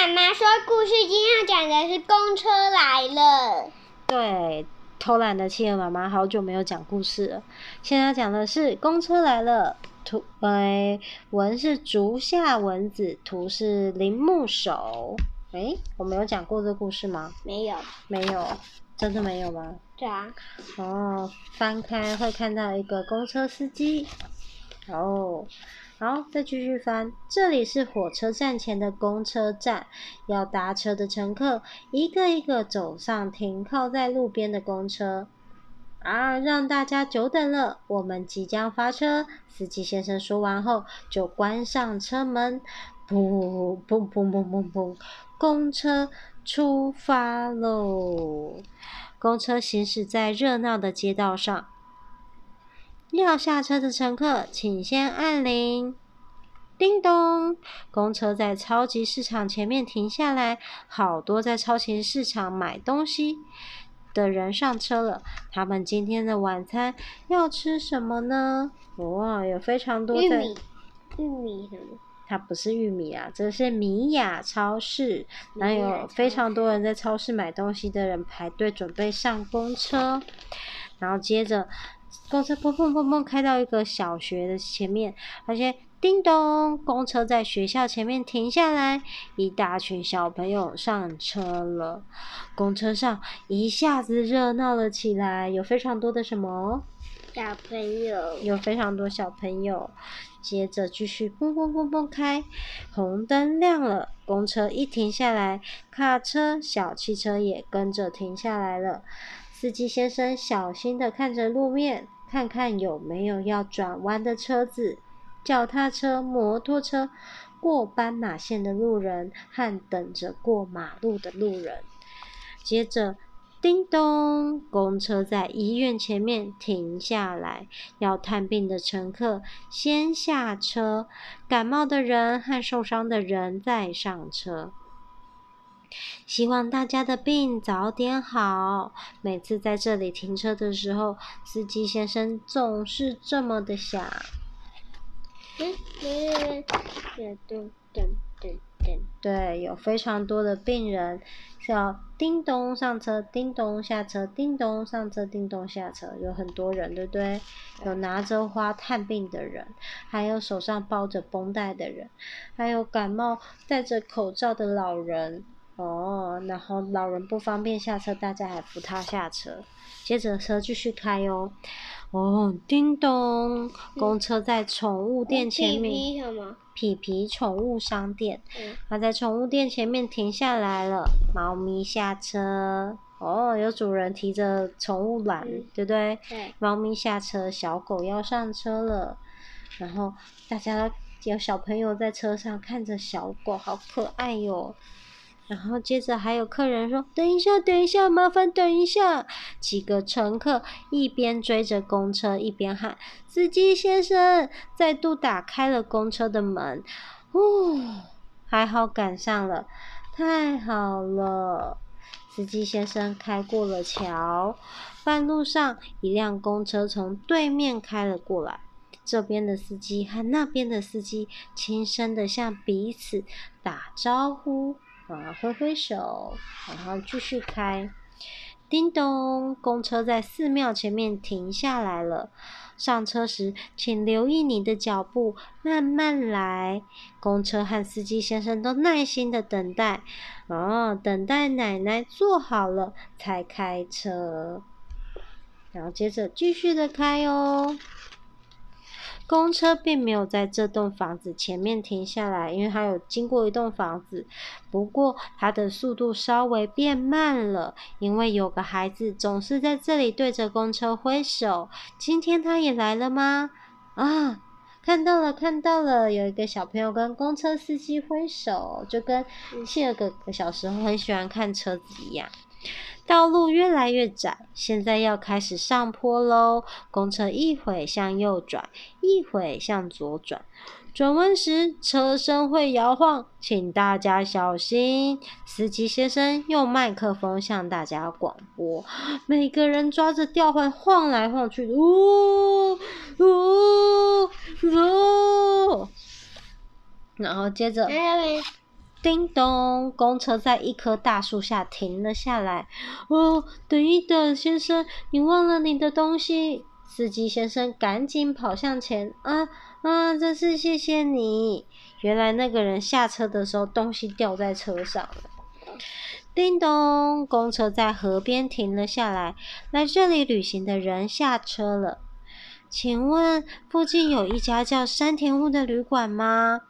妈妈说故事今天要讲的是公车来了。对，偷懒的企鹅妈妈好久没有讲故事了。现在要讲的是公车来了，图呃文是竹下文子，图是铃木守。诶，我没有讲过这个故事吗？没有，没有，真的没有吗？对啊。哦，翻开会看到一个公车司机。好，再继续翻。这里是火车站前的公车站，要搭车的乘客一个一个走上停靠在路边的公车。啊，让大家久等了，我们即将发车。司机先生说完后，就关上车门。噗噗噗噗噗噗，公车出发喽！公车行驶在热闹的街道上。要下车的乘客，请先按铃。叮咚，公车在超级市场前面停下来，好多在超级市场买东西的人上车了。他们今天的晚餐要吃什么呢？哇，有非常多的玉米，玉米什么？它不是玉米啊，这是米雅超市。然后有非常多人在超市买东西的人排队准备上公车，然后接着。公车砰砰砰砰开到一个小学的前面，而且叮咚，公车在学校前面停下来，一大群小朋友上车了。公车上一下子热闹了起来，有非常多的什么？小朋友。有非常多小朋友。接着继续砰砰砰砰开，红灯亮了，公车一停下来，卡车、小汽车也跟着停下来了。司机先生小心地看着路面，看看有没有要转弯的车子、脚踏车、摩托车、过斑马线的路人和等着过马路的路人。接着，叮咚，公车在医院前面停下来，要探病的乘客先下车，感冒的人和受伤的人再上车。希望大家的病早点好。每次在这里停车的时候，司机先生总是这么的想。对，有非常多的病人，要叮咚上车，叮咚下车，叮咚上车，叮咚下车，有很多人，对不对？有拿着花探病的人，还有手上包着绷带的人，还有感冒戴着口罩的老人。哦，然后老人不方便下车，大家还扶他下车。接着车继续开哦。哦，叮咚，公车在宠物店前面。皮皮什么？皮皮宠物商店。嗯。他在宠物店前面停下来了，猫咪下车。哦，有主人提着宠物篮，嗯、对不对？对。猫咪下车，小狗要上车了。然后大家有小朋友在车上看着小狗，好可爱哟。然后接着还有客人说：“等一下，等一下，麻烦等一下。”几个乘客一边追着公车，一边喊：“司机先生！”再度打开了公车的门。哦，还好赶上了，太好了！司机先生开过了桥，半路上一辆公车从对面开了过来。这边的司机和那边的司机轻声的向彼此打招呼。啊，挥挥手，然后继续开。叮咚，公车在寺庙前面停下来了。上车时，请留意你的脚步，慢慢来。公车和司机先生都耐心的等待，哦，等待奶奶坐好了才开车。然后接着继续的开哦。公车并没有在这栋房子前面停下来，因为它有经过一栋房子。不过它的速度稍微变慢了，因为有个孩子总是在这里对着公车挥手。今天他也来了吗？啊，看到了，看到了，有一个小朋友跟公车司机挥手，就跟谢尔哥哥小时候很喜欢看车子一样。道路越来越窄，现在要开始上坡喽。公车一会向右转，一会向左转。转弯时车身会摇晃，请大家小心。司机先生用麦克风向大家广播，每个人抓着吊环晃来晃去。呜呜呜！然后接着。叮咚，公车在一棵大树下停了下来。哦，等一等，先生，你忘了你的东西。司机先生赶紧跑向前。啊啊，真是谢谢你。原来那个人下车的时候东西掉在车上了。叮咚，公车在河边停了下来。来这里旅行的人下车了。请问附近有一家叫山田屋的旅馆吗？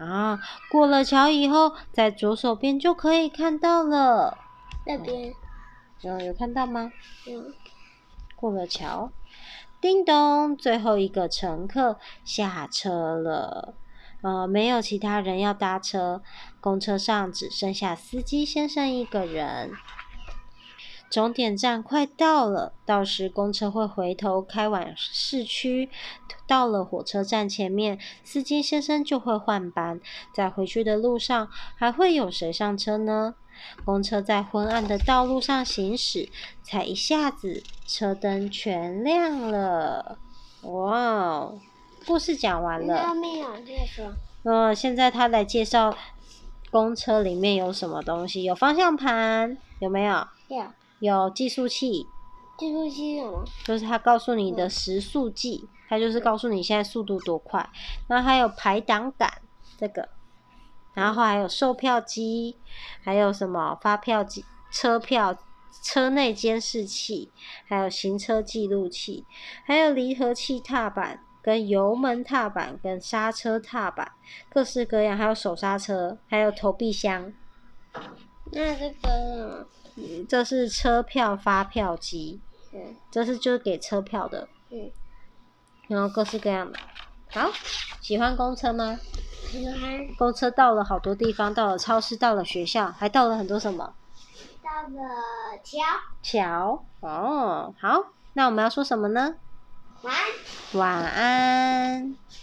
啊，过了桥以后，在左手边就可以看到了。那边，有有看到吗？嗯。过了桥，叮咚，最后一个乘客下车了。呃，没有其他人要搭车，公车上只剩下司机先生一个人。终点站快到了，到时公车会回头开往市区。到了火车站前面，司机先生就会换班。在回去的路上，还会有谁上车呢？公车在昏暗的道路上行驶，才一下子，车灯全亮了。哇！故事讲完了。没有，再说。嗯，现在他来介绍公车里面有什么东西。有方向盘，有没有？有。有计速器。计速器是什么？就是它告诉你的时速计，它就是告诉你现在速度多快。然后还有排挡杆，这个。然后还有售票机，还有什么发票机、车票、车内监视器，还有行车记录器，还有离合器踏板。跟油门踏板、跟刹车踏板，各式各样，还有手刹车，还有投币箱。那这个，嗯，这是车票发票机。嗯。这是就是给车票的。嗯。然后各式各样的。好，喜欢公车吗？喜欢。公车到了好多地方，到了超市，到了学校，还到了很多什么？到了桥。桥。哦，好，那我们要说什么呢？晚安。晚安。